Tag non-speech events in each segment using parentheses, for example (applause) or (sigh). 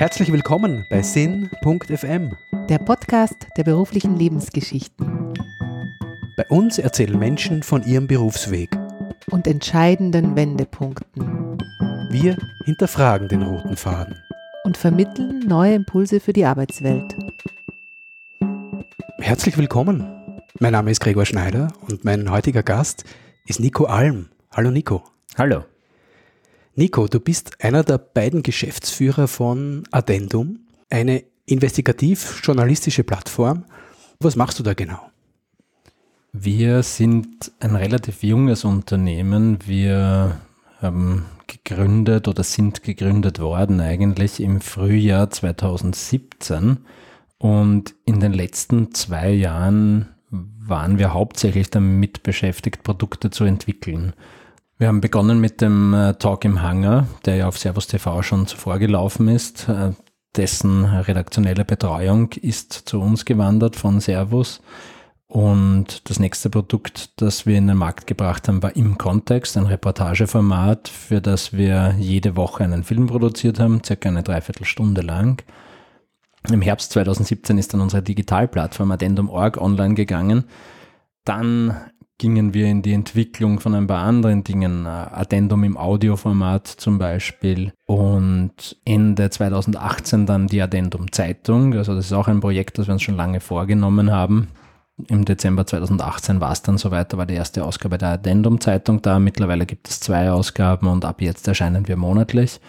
Herzlich willkommen bei Sinn.fm, der Podcast der beruflichen Lebensgeschichten Bei uns erzählen Menschen von ihrem Berufsweg. und entscheidenden Wendepunkten Wir hinterfragen den roten Faden. und vermitteln neue Impulse für die Arbeitswelt. Herzlich willkommen. Mein Name ist Gregor Schneider und mein heutiger Gast ist Nico Alm. Hallo Nico. Hallo. Nico, du bist einer der beiden Geschäftsführer von Addendum, eine investigativ-journalistische Plattform. Was machst du da genau? Wir sind ein relativ junges Unternehmen. Wir haben gegründet oder sind gegründet worden eigentlich im Frühjahr 2017. Und in den letzten zwei Jahren waren wir hauptsächlich damit beschäftigt, Produkte zu entwickeln. Wir haben begonnen mit dem äh, Talk im Hangar, der ja auf Servus TV schon zuvor gelaufen ist. Äh, Dessen redaktionelle Betreuung ist zu uns gewandert von Servus. Und das nächste Produkt, das wir in den Markt gebracht haben, war im Kontext, ein Reportageformat, für das wir jede Woche einen Film produziert haben, circa eine Dreiviertelstunde lang. Im Herbst 2017 ist dann unsere Digitalplattform Addendum.org online gegangen. Dann gingen wir in die Entwicklung von ein paar anderen Dingen, äh, Addendum im Audioformat zum Beispiel und Ende 2018 dann die Addendum Zeitung. Also das ist auch ein Projekt, das wir uns schon lange vorgenommen haben. Im Dezember 2018 war es dann soweit, da war die erste Ausgabe der Addendum Zeitung da. Mittlerweile gibt es zwei Ausgaben und ab jetzt erscheinen wir monatlich.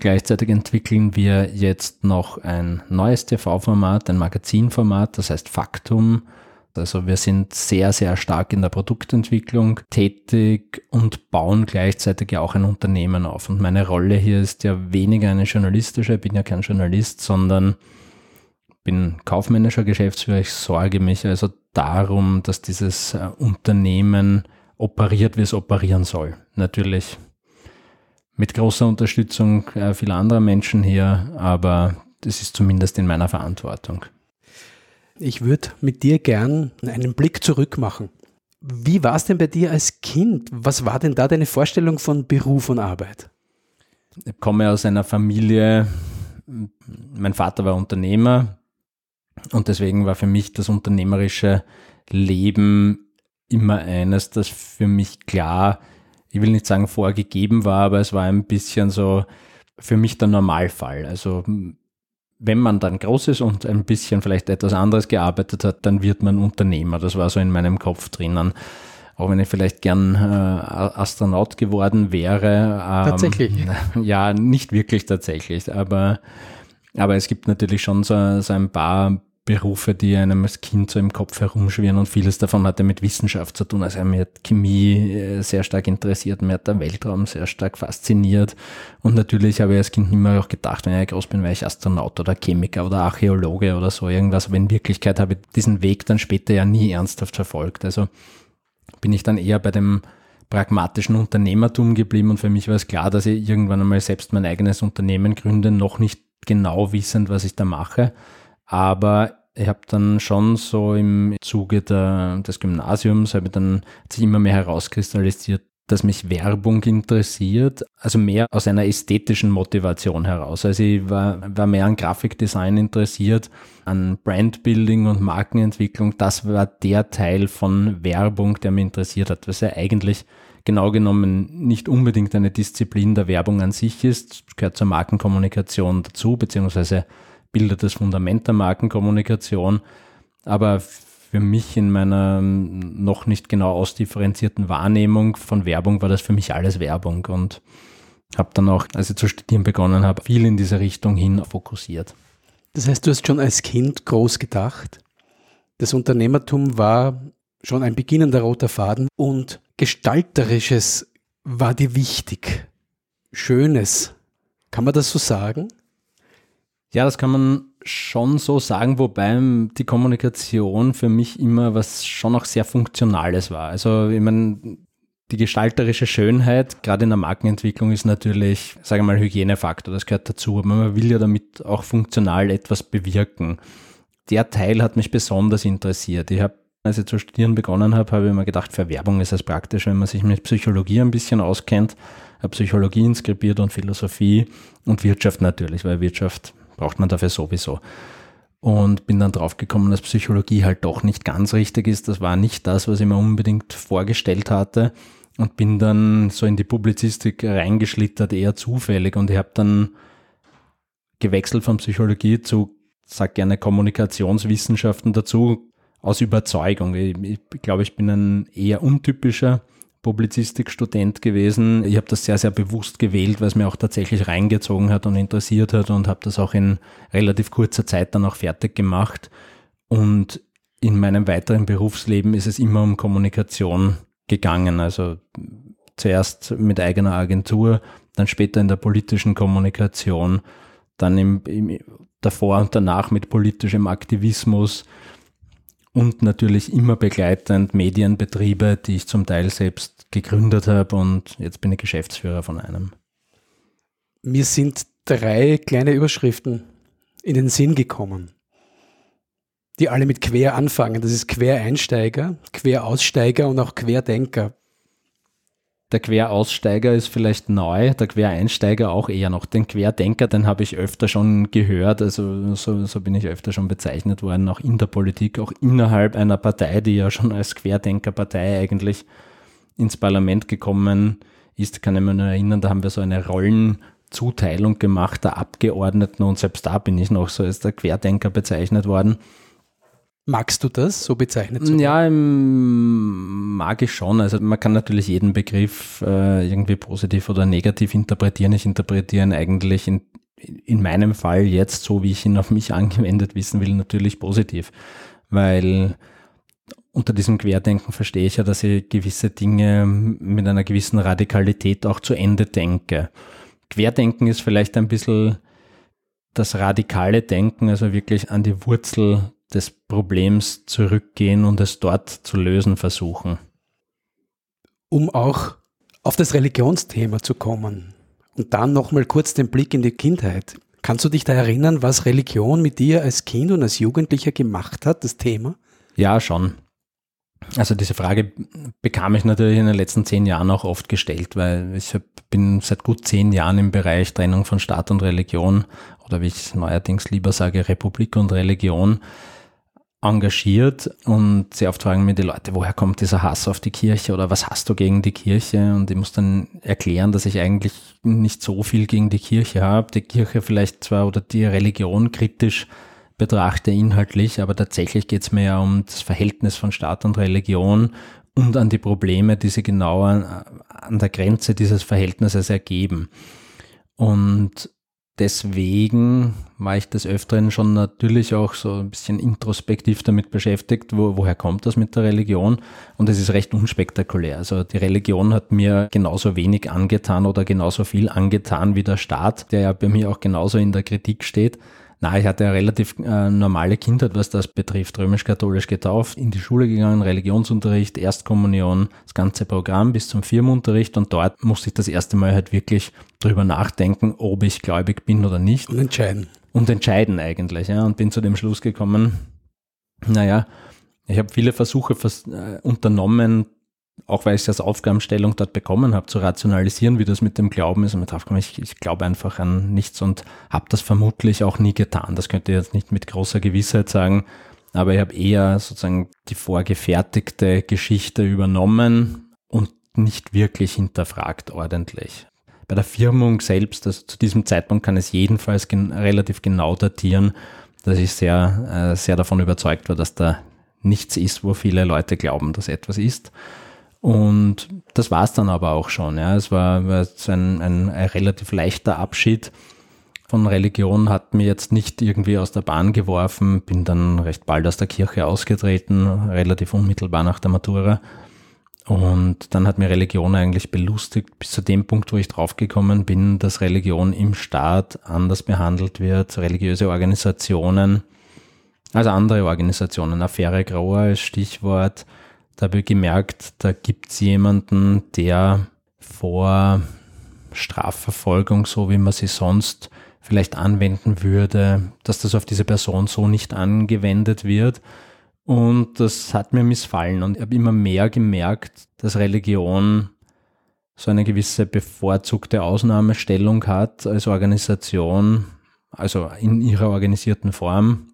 Gleichzeitig entwickeln wir jetzt noch ein neues TV-Format, ein Magazinformat, das heißt Faktum. Also wir sind sehr, sehr stark in der Produktentwicklung tätig und bauen gleichzeitig ja auch ein Unternehmen auf. Und meine Rolle hier ist ja weniger eine journalistische, ich bin ja kein Journalist, sondern bin kaufmännischer Geschäftsführer. Ich sorge mich also darum, dass dieses äh, Unternehmen operiert, wie es operieren soll. Natürlich mit großer Unterstützung äh, vieler anderer Menschen hier, aber das ist zumindest in meiner Verantwortung. Ich würde mit dir gern einen Blick zurück machen. Wie war es denn bei dir als Kind? Was war denn da deine Vorstellung von Beruf und Arbeit? Ich komme aus einer Familie, mein Vater war Unternehmer und deswegen war für mich das unternehmerische Leben immer eines, das für mich klar, ich will nicht sagen vorgegeben war, aber es war ein bisschen so für mich der Normalfall. Also wenn man dann groß ist und ein bisschen vielleicht etwas anderes gearbeitet hat, dann wird man Unternehmer. Das war so in meinem Kopf drinnen. Auch wenn ich vielleicht gern äh, Astronaut geworden wäre. Ähm, tatsächlich. (laughs) Ja, nicht wirklich tatsächlich, aber, aber es gibt natürlich schon so, so ein paar Berufe, die einem als Kind so im Kopf herumschwirren und vieles davon hatte mit Wissenschaft zu tun. Also mir hat Chemie äh, sehr stark interessiert, mir hat der Weltraum sehr stark fasziniert und natürlich habe ich als Kind immer auch gedacht, wenn ich groß bin, wäre ich Astronaut oder Chemiker oder Archäologe oder so irgendwas. Aber in Wirklichkeit habe ich diesen Weg dann später ja nie ernsthaft verfolgt. Also bin ich dann eher bei dem pragmatischen Unternehmertum geblieben und für mich war es klar, dass ich irgendwann einmal selbst mein eigenes Unternehmen gründe, noch nicht genau wissend, was ich da mache aber ich habe dann schon so im Zuge der, des Gymnasiums, habe dann hat sich immer mehr herauskristallisiert, dass mich Werbung interessiert, also mehr aus einer ästhetischen Motivation heraus. Also ich war, war mehr an Grafikdesign interessiert, an Brandbuilding und Markenentwicklung. Das war der Teil von Werbung, der mich interessiert hat, was ja eigentlich genau genommen nicht unbedingt eine Disziplin der Werbung an sich ist, gehört zur Markenkommunikation dazu, beziehungsweise bildet das Fundament der Markenkommunikation. Aber für mich in meiner noch nicht genau ausdifferenzierten Wahrnehmung von Werbung war das für mich alles Werbung und habe dann auch, als ich zu studieren begonnen habe, viel in diese Richtung hin fokussiert. Das heißt, du hast schon als Kind groß gedacht. Das Unternehmertum war schon ein beginnender roter Faden und gestalterisches war dir wichtig. Schönes. Kann man das so sagen? Ja, das kann man schon so sagen, wobei die Kommunikation für mich immer was schon auch sehr Funktionales war. Also ich meine, die gestalterische Schönheit, gerade in der Markenentwicklung, ist natürlich, sage ich mal, Hygienefaktor, das gehört dazu, aber man will ja damit auch funktional etwas bewirken. Der Teil hat mich besonders interessiert. Ich habe, als ich zu studieren begonnen habe, habe ich mir gedacht, für Werbung ist es praktisch, wenn man sich mit Psychologie ein bisschen auskennt. Habe Psychologie inskribiert und Philosophie und Wirtschaft natürlich, weil Wirtschaft braucht man dafür sowieso. Und bin dann drauf gekommen, dass Psychologie halt doch nicht ganz richtig ist. Das war nicht das, was ich mir unbedingt vorgestellt hatte. Und bin dann so in die Publizistik reingeschlittert, eher zufällig. Und ich habe dann gewechselt von Psychologie zu, sag gerne, Kommunikationswissenschaften dazu, aus Überzeugung. Ich, ich glaube, ich bin ein eher untypischer Publizistikstudent gewesen. Ich habe das sehr, sehr bewusst gewählt, weil es mir auch tatsächlich reingezogen hat und interessiert hat und habe das auch in relativ kurzer Zeit dann auch fertig gemacht. Und in meinem weiteren Berufsleben ist es immer um Kommunikation gegangen. Also zuerst mit eigener Agentur, dann später in der politischen Kommunikation, dann im, im davor und danach mit politischem Aktivismus, und natürlich immer begleitend Medienbetriebe, die ich zum Teil selbst gegründet habe und jetzt bin ich Geschäftsführer von einem. Mir sind drei kleine Überschriften in den Sinn gekommen, die alle mit quer anfangen. Das ist Quereinsteiger, Queraussteiger und auch Querdenker. Der Queraussteiger ist vielleicht neu, der Quereinsteiger auch eher noch. Den Querdenker, den habe ich öfter schon gehört, also so, so bin ich öfter schon bezeichnet worden, auch in der Politik, auch innerhalb einer Partei, die ja schon als Querdenkerpartei eigentlich ins Parlament gekommen ist, kann ich mich nur erinnern, da haben wir so eine Rollenzuteilung gemacht der Abgeordneten und selbst da bin ich noch so als der Querdenker bezeichnet worden. Magst du das, so bezeichnet zu? Ja, mag ich schon. Also man kann natürlich jeden Begriff äh, irgendwie positiv oder negativ interpretieren. Ich interpretiere ihn eigentlich in, in meinem Fall jetzt, so wie ich ihn auf mich angewendet wissen will, natürlich positiv. Weil unter diesem Querdenken verstehe ich ja, dass ich gewisse Dinge mit einer gewissen Radikalität auch zu Ende denke. Querdenken ist vielleicht ein bisschen das radikale Denken, also wirklich an die Wurzel des Problems zurückgehen und es dort zu lösen versuchen. Um auch auf das Religionsthema zu kommen und dann nochmal kurz den Blick in die Kindheit. Kannst du dich da erinnern, was Religion mit dir als Kind und als Jugendlicher gemacht hat, das Thema? Ja, schon. Also diese Frage bekam ich natürlich in den letzten zehn Jahren auch oft gestellt, weil ich bin seit gut zehn Jahren im Bereich Trennung von Staat und Religion oder wie ich neuerdings lieber sage, Republik und Religion engagiert und sehr oft fragen mir die Leute, woher kommt dieser Hass auf die Kirche oder was hast du gegen die Kirche? Und ich muss dann erklären, dass ich eigentlich nicht so viel gegen die Kirche habe, die Kirche vielleicht zwar oder die Religion kritisch betrachte inhaltlich, aber tatsächlich geht es mir ja um das Verhältnis von Staat und Religion und an die Probleme, die sie genau an, an der Grenze dieses Verhältnisses ergeben. Und deswegen war ich des Öfteren schon natürlich auch so ein bisschen introspektiv damit beschäftigt, wo, woher kommt das mit der Religion? Und es ist recht unspektakulär. Also die Religion hat mir genauso wenig angetan oder genauso viel angetan wie der Staat, der ja bei mir auch genauso in der Kritik steht. Na, ich hatte eine relativ äh, normale Kindheit, was das betrifft. Römisch-katholisch getauft, in die Schule gegangen, Religionsunterricht, Erstkommunion, das ganze Programm bis zum Firmenunterricht und dort musste ich das erste Mal halt wirklich drüber nachdenken, ob ich gläubig bin oder nicht. Und entscheiden. Und entscheiden eigentlich, ja. Und bin zu dem Schluss gekommen, naja, ich habe viele Versuche vers äh, unternommen, auch weil ich als Aufgabenstellung dort bekommen habe, zu rationalisieren, wie das mit dem Glauben ist. Und mir drauf gekommen, ich, ich glaube einfach an nichts und habe das vermutlich auch nie getan. Das könnte ich jetzt nicht mit großer Gewissheit sagen, aber ich habe eher sozusagen die vorgefertigte Geschichte übernommen und nicht wirklich hinterfragt ordentlich. Bei der Firmung selbst, also zu diesem Zeitpunkt kann es jedenfalls gen relativ genau datieren, dass ich sehr, äh, sehr davon überzeugt war, dass da nichts ist, wo viele Leute glauben, dass etwas ist. Und das war es dann aber auch schon. Ja. Es war, war ein, ein, ein relativ leichter Abschied von Religion, hat mir jetzt nicht irgendwie aus der Bahn geworfen, bin dann recht bald aus der Kirche ausgetreten, relativ unmittelbar nach der Matura. Und dann hat mir Religion eigentlich belustigt, bis zu dem Punkt, wo ich draufgekommen bin, dass Religion im Staat anders behandelt wird, religiöse Organisationen, also andere Organisationen, Affäre Grohr als Stichwort, da habe ich gemerkt, da gibt es jemanden, der vor Strafverfolgung, so wie man sie sonst vielleicht anwenden würde, dass das auf diese Person so nicht angewendet wird. Und das hat mir missfallen. Und ich habe immer mehr gemerkt, dass Religion so eine gewisse bevorzugte Ausnahmestellung hat als Organisation also in ihrer organisierten Form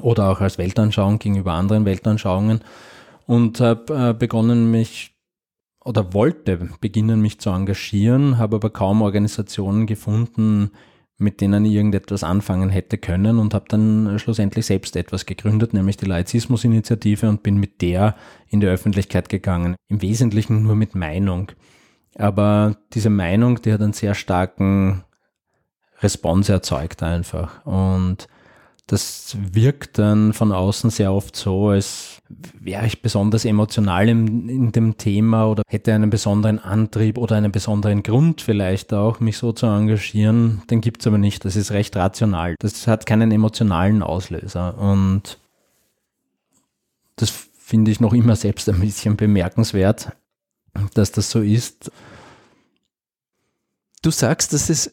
oder auch als Weltanschauung gegenüber anderen Weltanschauungen und habe äh, begonnen, mich oder wollte beginnen, mich zu engagieren, habe aber kaum Organisationen gefunden, mit denen ich irgendetwas anfangen hätte können und habe dann schlussendlich selbst etwas gegründet, nämlich die Laizismus-Initiative und bin mit der in die Öffentlichkeit gegangen. Im Wesentlichen nur mit Meinung. Aber diese Meinung, die hat einen sehr starken Response erzeugt einfach. Und das wirkt dann von außen sehr oft so, als wäre ich besonders emotional in, in, dem Thema oder hätte einen besonderen Antrieb oder einen besonderen Grund vielleicht auch, mich so zu engagieren. Den gibt es aber nicht. Das ist recht rational. Das hat keinen emotionalen Auslöser. Und das finde ich noch immer selbst ein bisschen bemerkenswert, dass das so ist. Du sagst, dass es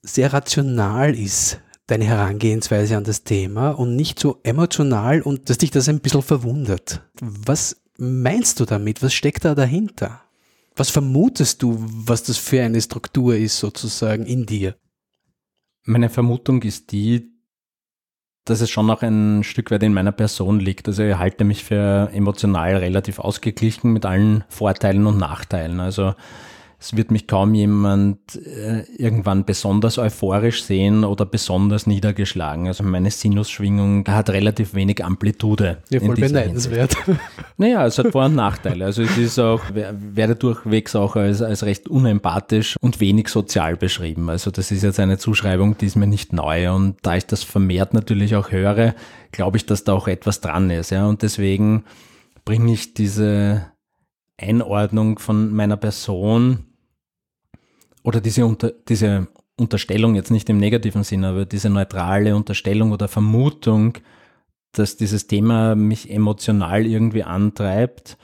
sehr rational ist, deine Herangehensweise an das Thema und nicht so emotional und dass dich das ein bisschen verwundert. Was meinst du damit? Was steckt da dahinter? Was vermutest du, was das für eine Struktur ist sozusagen in dir? Meine Vermutung ist die, dass es schon auch ein Stück weit in meiner Person liegt. Also ich halte mich für emotional relativ ausgeglichen mit allen Vorteilen und Nachteilen. Also es wird mich kaum jemand äh, irgendwann besonders euphorisch sehen oder besonders niedergeschlagen. Also meine Sinusschwingung hat relativ wenig Amplitude. Ja, voll beneidenswert. (laughs) Naja, es hat Vor- und Nachteile. Also es ist auch, werde durchwegs auch als, als recht unempathisch und wenig sozial beschrieben. Also das ist jetzt eine Zuschreibung, die ist mir nicht neu. Und da ich das vermehrt natürlich auch höre, glaube ich, dass da auch etwas dran ist. Ja, und deswegen bringe ich diese Einordnung von meiner Person oder diese, unter, diese Unterstellung, jetzt nicht im negativen Sinn, aber diese neutrale Unterstellung oder Vermutung, dass dieses Thema mich emotional irgendwie antreibt,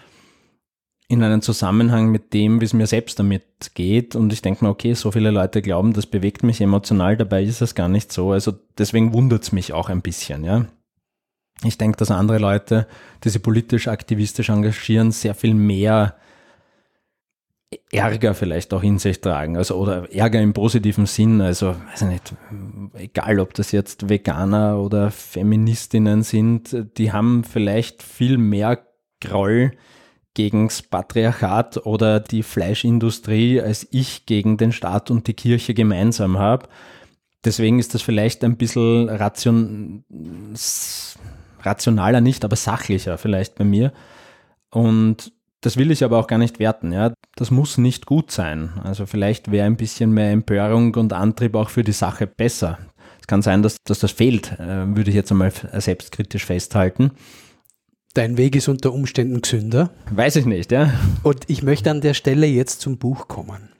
in einen Zusammenhang mit dem, wie es mir selbst damit geht. Und ich denke mir, okay, so viele Leute glauben, das bewegt mich emotional, dabei ist es gar nicht so. Also deswegen wundert es mich auch ein bisschen, ja. Ich denke, dass andere Leute, die sich politisch aktivistisch engagieren, sehr viel mehr Ärger vielleicht auch in sich tragen, also oder Ärger im positiven Sinn, also weiß ich nicht, egal ob das jetzt Veganer oder Feministinnen sind, die haben vielleicht viel mehr Groll gegens Patriarchat oder die Fleischindustrie, als ich gegen den Staat und die Kirche gemeinsam habe. Deswegen ist das vielleicht ein bisschen ration, rationaler nicht, aber sachlicher vielleicht bei mir. Und das will ich aber auch gar nicht werten. Ja. Das muss nicht gut sein. Also vielleicht wäre ein bisschen mehr Empörung und Antrieb auch für die Sache besser. Es kann sein, dass, dass das fehlt, äh, würde ich jetzt einmal selbstkritisch festhalten. Dein Weg ist unter Umständen gesünder. Weiß ich nicht, ja. Und ich möchte an der Stelle jetzt zum Buch kommen.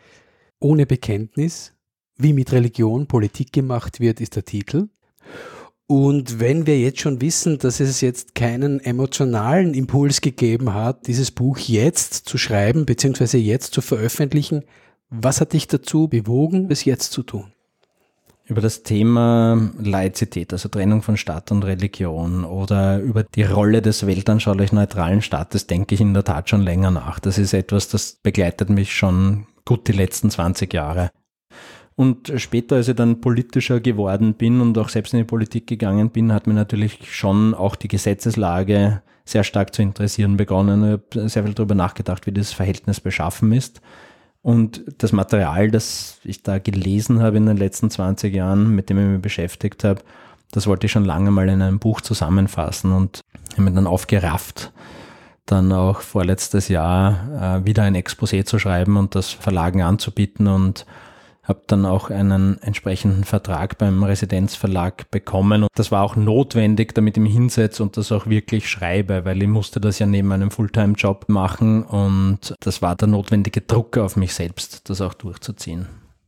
Ohne Bekenntnis, wie mit Religion Politik gemacht wird, ist der Titel. Und wenn wir jetzt schon wissen, dass es jetzt keinen emotionalen Impuls gegeben hat, dieses Buch jetzt zu schreiben bzw. jetzt zu veröffentlichen, was hat dich dazu bewogen, es jetzt zu tun? Über das Thema Laizität, also Trennung von Staat und Religion oder über die Rolle des weltanschaulich neutralen Staates denke ich in der Tat schon länger nach. Das ist etwas, das begleitet mich schon gut die letzten 20 Jahre. Und später, als ich dann politischer geworden bin und auch selbst in die Politik gegangen bin, hat mir natürlich schon auch die Gesetzeslage sehr stark zu interessieren begonnen. Ich habe sehr viel darüber nachgedacht, wie das Verhältnis beschaffen ist. Und das Material, das ich da gelesen habe in den letzten 20 Jahren, mit dem ich mich beschäftigt habe, das wollte ich schon lange mal in einem Buch zusammenfassen und habe mir dann aufgerafft, dann auch vorletztes Jahr äh, wieder ein Exposé zu schreiben und das Verlagen anzubieten und habe dann auch einen entsprechenden Vertrag beim Residenzverlag bekommen. Und das war auch notwendig, damit ich mich hinsetze und das auch wirklich schreibe, weil ich musste das ja neben einem Fulltime-Job machen und das war der notwendige Druck auf mich selbst, das auch durchzuziehen.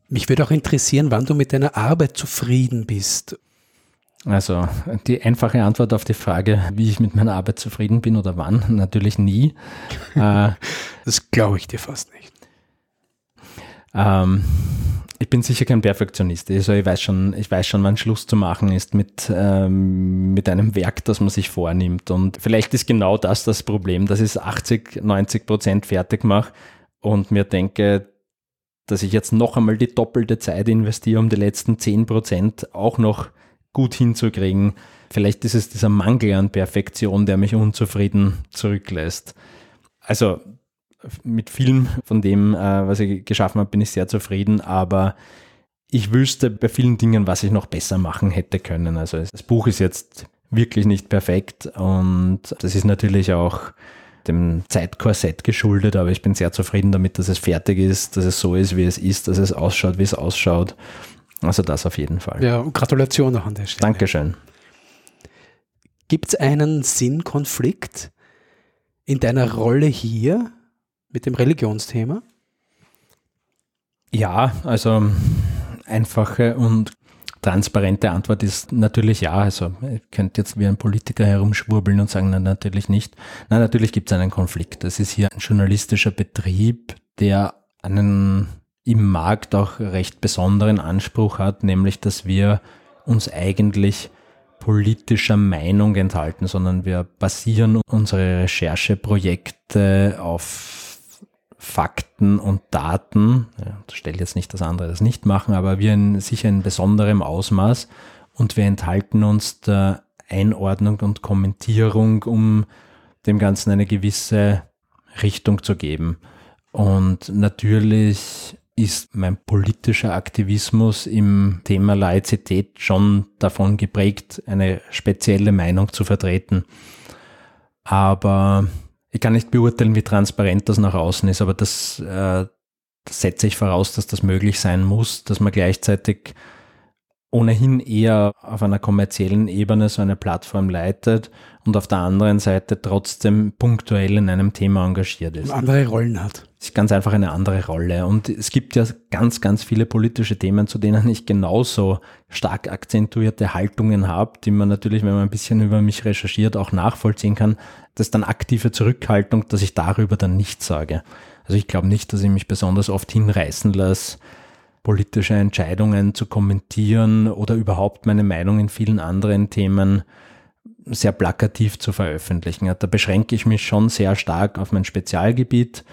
Mich würde auch interessieren, wann du mit deiner Arbeit zufrieden bist. Also die einfache Antwort auf die Frage, wie ich mit meiner Arbeit zufrieden bin oder wann, (laughs) natürlich nie. Äh, das glaube ich dir fast nicht. Ähm, ich bin sicher kein Perfektionist. Also ich weiß schon, ich weiß schon, wann Schluss zu machen ist mit, ähm, mit einem Werk, das man sich vornimmt. Und vielleicht ist genau das das Problem, dass ich es 80, 90 Prozent fertig mache und mir denke, dass ich jetzt noch einmal die doppelte Zeit investiere, um die letzten 10% auch noch gut hinzukriegen. Vielleicht ist es dieser Mangel an Perfektion, der mich unzufrieden zurücklässt. Also mit vielem von dem, äh, was ich geschaffen habe, bin ich sehr zufrieden, aber ich wüsste bei vielen Dingen, was ich noch besser machen hätte können. Also das Buch ist jetzt wirklich nicht perfekt und das ist natürlich auch dem Zeitkorsett geschuldet, aber ich bin sehr zufrieden damit, dass es fertig ist, dass es so ist, wie es ist, dass es ausschaut, wie es ausschaut. Also das auf jeden Fall. Ja, Gratulation noch an der Stelle. Dankeschön. Gibt es einen Sinnkonflikt in deiner Rolle hier mit dem Religionsthema? Ja, also einfache und transparente Antwort ist natürlich ja. Also ihr könnt jetzt wie ein Politiker herumschwurbeln und sagen, nein, natürlich nicht. Nein, natürlich gibt es einen Konflikt. Das ist hier ein journalistischer Betrieb, der einen im Markt auch recht besonderen Anspruch hat, nämlich dass wir uns eigentlich politischer Meinung enthalten, sondern wir basieren unsere Rechercheprojekte auf Fakten und Daten. Ja, das stellt jetzt nicht, dass andere das nicht machen, aber wir in sicher in besonderem Ausmaß und wir enthalten uns der Einordnung und Kommentierung, um dem Ganzen eine gewisse Richtung zu geben. Und natürlich ist mein politischer Aktivismus im Thema Laizität schon davon geprägt, eine spezielle Meinung zu vertreten. Aber ich kann nicht beurteilen, wie transparent das nach außen ist, aber das, äh, das setze ich voraus, dass das möglich sein muss, dass man gleichzeitig ohnehin eher auf einer kommerziellen Ebene so eine Plattform leitet und auf der anderen Seite trotzdem punktuell in einem Thema engagiert ist. Andere Rollen hat. Ist ganz einfach eine andere Rolle. Und es gibt ja ganz, ganz viele politische Themen, zu denen ich genauso stark akzentuierte Haltungen habe, die man natürlich, wenn man ein bisschen über mich recherchiert, auch nachvollziehen kann. Das ist dann aktive Zurückhaltung, dass ich darüber dann nichts sage. Also ich glaube nicht, dass ich mich besonders oft hinreißen lasse, politische Entscheidungen zu kommentieren oder überhaupt meine Meinung in vielen anderen Themen sehr plakativ zu veröffentlichen. Da beschränke ich mich schon sehr stark auf mein Spezialgebiet,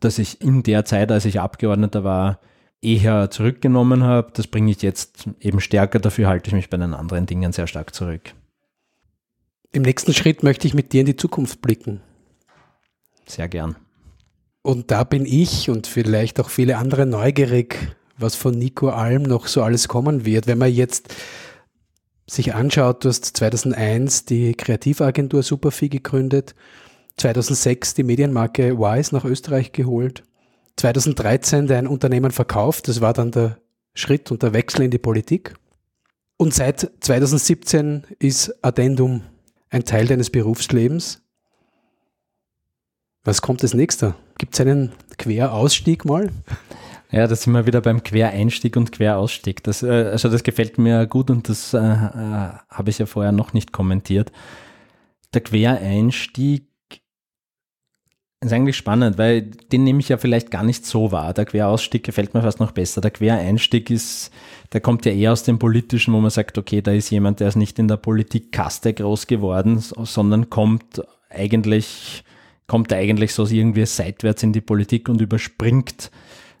das ich in der Zeit, als ich Abgeordneter war, eher zurückgenommen habe. Das bringe ich jetzt eben stärker, dafür halte ich mich bei den anderen Dingen sehr stark zurück. Im nächsten Schritt möchte ich mit dir in die Zukunft blicken. Sehr gern. Und da bin ich und vielleicht auch viele andere neugierig, was von Nico Alm noch so alles kommen wird. Wenn man jetzt sich anschaut, du hast 2001 die Kreativagentur Superfi gegründet, 2006 die Medienmarke Wise nach Österreich geholt, 2013 dein Unternehmen verkauft, das war dann der Schritt und der Wechsel in die Politik. Und seit 2017 ist Addendum ein Teil deines Berufslebens. Was kommt als nächster? Gibt es einen Querausstieg mal? Ja, da sind wir wieder beim Quereinstieg und Querausstieg. Das, äh, also das gefällt mir gut und das äh, äh, habe ich ja vorher noch nicht kommentiert. Der Quereinstieg ist eigentlich spannend, weil den nehme ich ja vielleicht gar nicht so wahr. Der Querausstieg gefällt mir fast noch besser. Der Quereinstieg ist, der kommt ja eher aus dem Politischen, wo man sagt, okay, da ist jemand, der ist nicht in der Politikkaste groß geworden, sondern kommt eigentlich, kommt eigentlich so irgendwie seitwärts in die Politik und überspringt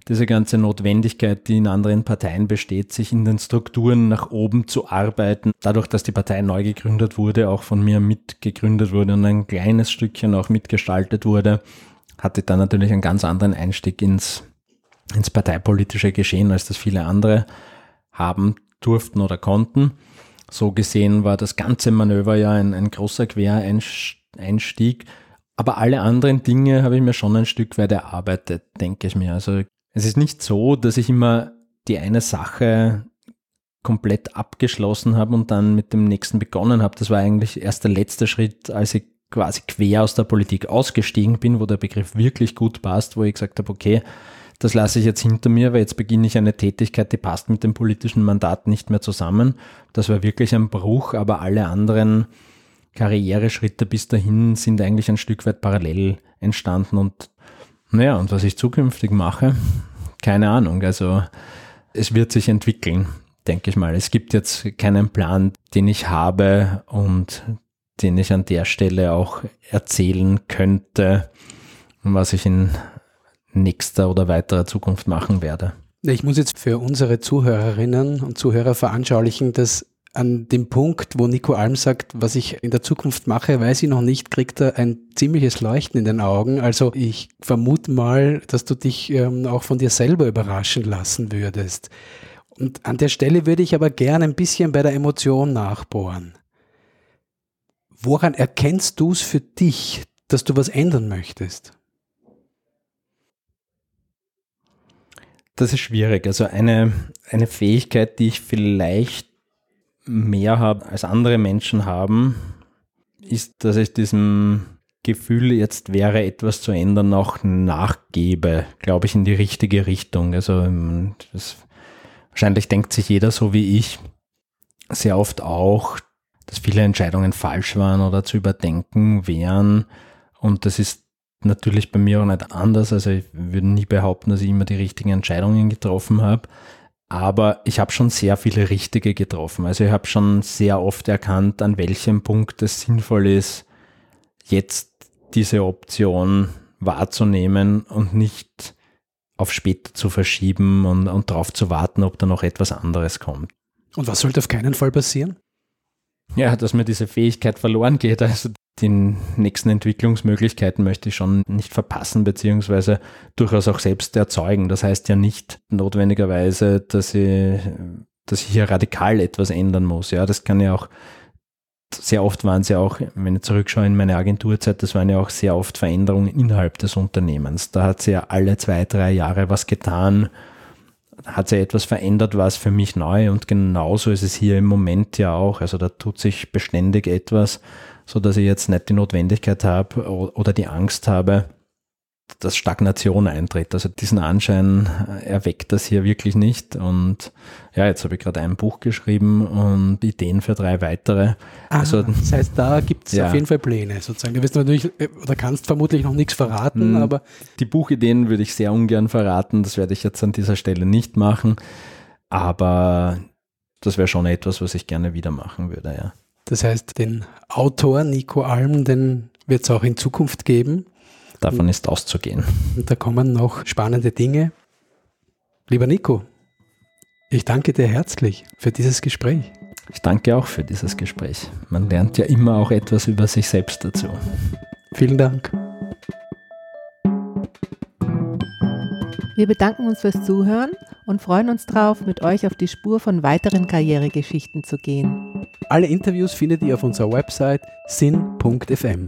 diese ganze Notwendigkeit, die in anderen Parteien besteht, sich in den Strukturen nach oben zu arbeiten. Dadurch, dass die Partei neu gegründet wurde, auch von mir mitgegründet wurde und ein kleines Stückchen auch mitgestaltet wurde, hatte dann natürlich einen ganz anderen Einstieg ins, ins parteipolitische Geschehen, als das viele andere haben durften oder konnten. So gesehen war das ganze Manöver ja ein, ein großer Quereinstieg. Aber alle anderen Dinge habe ich mir schon ein Stück weit erarbeitet, denke ich mir. Also es ist nicht so, dass ich immer die eine Sache komplett abgeschlossen habe und dann mit dem nächsten begonnen habe. Das war eigentlich erst der letzte Schritt, als ich quasi quer aus der Politik ausgestiegen bin, wo der Begriff wirklich gut passt, wo ich gesagt habe, okay, das lasse ich jetzt hinter mir, weil jetzt beginne ich eine Tätigkeit, die passt mit dem politischen Mandat nicht mehr zusammen. Das war wirklich ein Bruch, aber alle anderen Karriereschritte bis dahin sind eigentlich ein Stück weit parallel entstanden und naja, und was ich zukünftig mache, keine Ahnung. Also es wird sich entwickeln, denke ich mal. Es gibt jetzt keinen Plan, den ich habe und den ich an der Stelle auch erzählen könnte, was ich in nächster oder weiterer Zukunft machen werde. Ich muss jetzt für unsere Zuhörerinnen und Zuhörer veranschaulichen, dass an dem Punkt, wo Nico Alm sagt, was ich in der Zukunft mache, weiß ich noch nicht, kriegt er ein ziemliches Leuchten in den Augen. Also ich vermute mal, dass du dich ähm, auch von dir selber überraschen lassen würdest. Und an der Stelle würde ich aber gerne ein bisschen bei der Emotion nachbohren. Woran erkennst du es für dich, dass du was ändern möchtest? Das ist schwierig. Also eine, eine Fähigkeit, die ich vielleicht mehr habe als andere Menschen haben, ist, dass ich diesem Gefühl, jetzt wäre etwas zu ändern, auch nachgebe, glaube ich, in die richtige Richtung. Also ähm, das, wahrscheinlich denkt sich jeder so wie ich sehr oft auch, dass viele Entscheidungen falsch waren oder zu überdenken wären. Und das ist natürlich bei mir auch nicht anders. Also ich würde nie behaupten, dass ich immer die richtigen Entscheidungen getroffen habe. Aber ich habe schon sehr viele richtige getroffen. Also ich habe schon sehr oft erkannt, an welchem Punkt es sinnvoll ist, jetzt diese Option wahrzunehmen und nicht auf später zu verschieben und, und darauf zu warten, ob da noch etwas anderes kommt. Und was sollte auf keinen Fall passieren? Ja, dass mir diese Fähigkeit verloren geht. Also die nächsten Entwicklungsmöglichkeiten möchte ich schon nicht verpassen, beziehungsweise durchaus auch selbst erzeugen. Das heißt ja nicht notwendigerweise, dass ich, dass ich hier radikal etwas ändern muss. Ja, das kann ja auch, sehr oft waren es ja auch, wenn ich zurückschaue in meine Agenturzeit, das waren ja auch sehr oft Veränderungen innerhalb des Unternehmens. Da hat sie ja alle zwei, drei Jahre was getan, hat sich etwas verändert, war es für mich neu und genauso ist es hier im Moment ja auch. Also da tut sich beständig etwas so dass ich jetzt nicht die Notwendigkeit habe oder die Angst habe, dass Stagnation eintritt. Also diesen Anschein äh, erweckt das hier wirklich nicht. Und ja, jetzt habe ich gerade ein Buch geschrieben und Ideen für drei weitere. Ah, also, das heißt, da gibt es (laughs) ja. auf jeden Fall Pläne sozusagen. Du wirst natürlich äh, oder kannst vermutlich noch nichts verraten, hm, aber. Die Buchideen würde ich sehr ungern verraten. Das werde ich jetzt an dieser Stelle nicht machen. Aber das wäre schon etwas, was ich gerne wieder machen würde, ja. Das heißt, den Autor Nico Alm, den wird es auch in Zukunft geben. Davon ist auszugehen. Und da kommen noch spannende Dinge. Lieber Nico, ich danke dir herzlich für dieses Gespräch. Ich danke auch für dieses Gespräch. Man lernt ja immer auch etwas über sich selbst dazu. Vielen Dank. Wir bedanken uns fürs Zuhören und freuen uns darauf, mit euch auf die Spur von weiteren Karrieregeschichten zu gehen. Alle Interviews findet ihr auf unserer Website sin.fm.